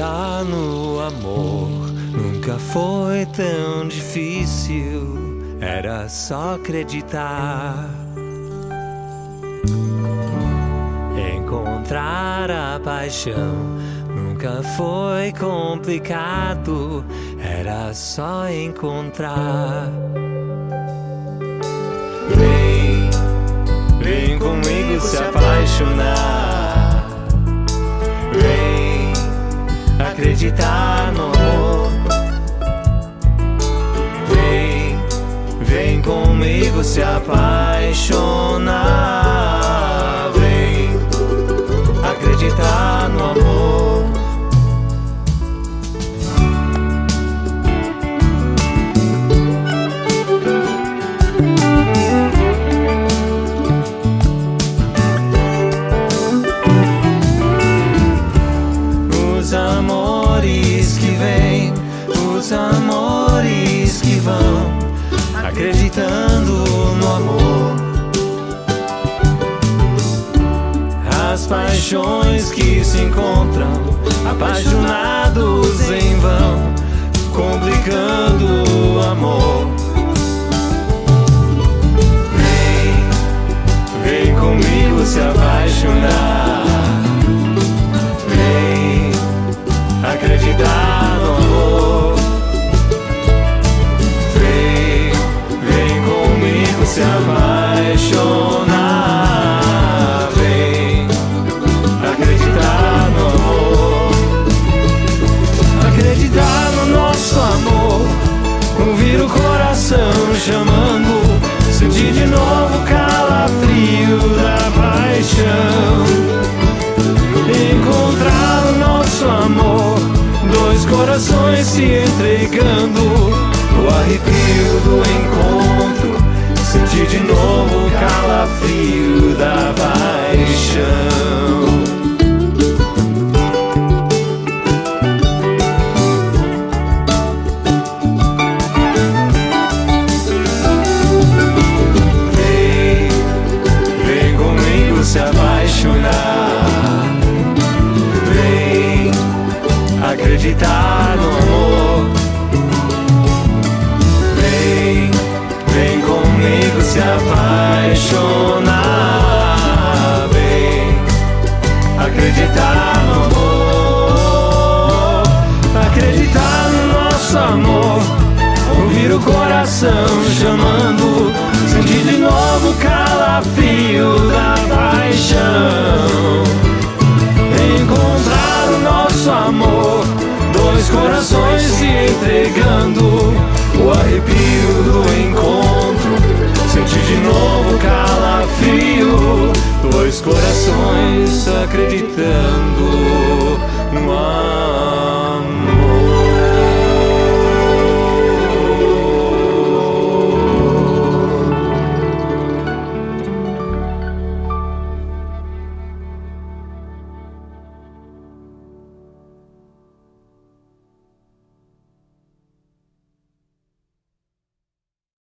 Acreditar no amor nunca foi tão difícil, era só acreditar. Encontrar a paixão nunca foi complicado, era só encontrar. Vem, vem comigo se apaixonar. Acreditar no amor. Vem, vem comigo se apaixonar. Vem acreditar no amor. Amores que vão, acreditando no amor. As paixões que se encontram, apaixonados em vão, complicando o amor. Apaixonar. Vem acreditar no amor. Acreditar no nosso amor. Ouvir o coração chamando. Sentir de novo o calafrio da paixão encontrar o nosso amor. Dois corações se entregando, o arrepio do encontro. Sentir de novo o calafrio da paixão. Se apaixonar. Vem acreditar se apaixonar. Vem acreditar no amor. Acreditar no nosso amor. Ouvir o coração chamando. Sentir de novo o calafrio da paixão encontrar o nosso amor. Dois corações se entregando, o arrepio do encontro. De novo calafrio. Dois corações acreditando.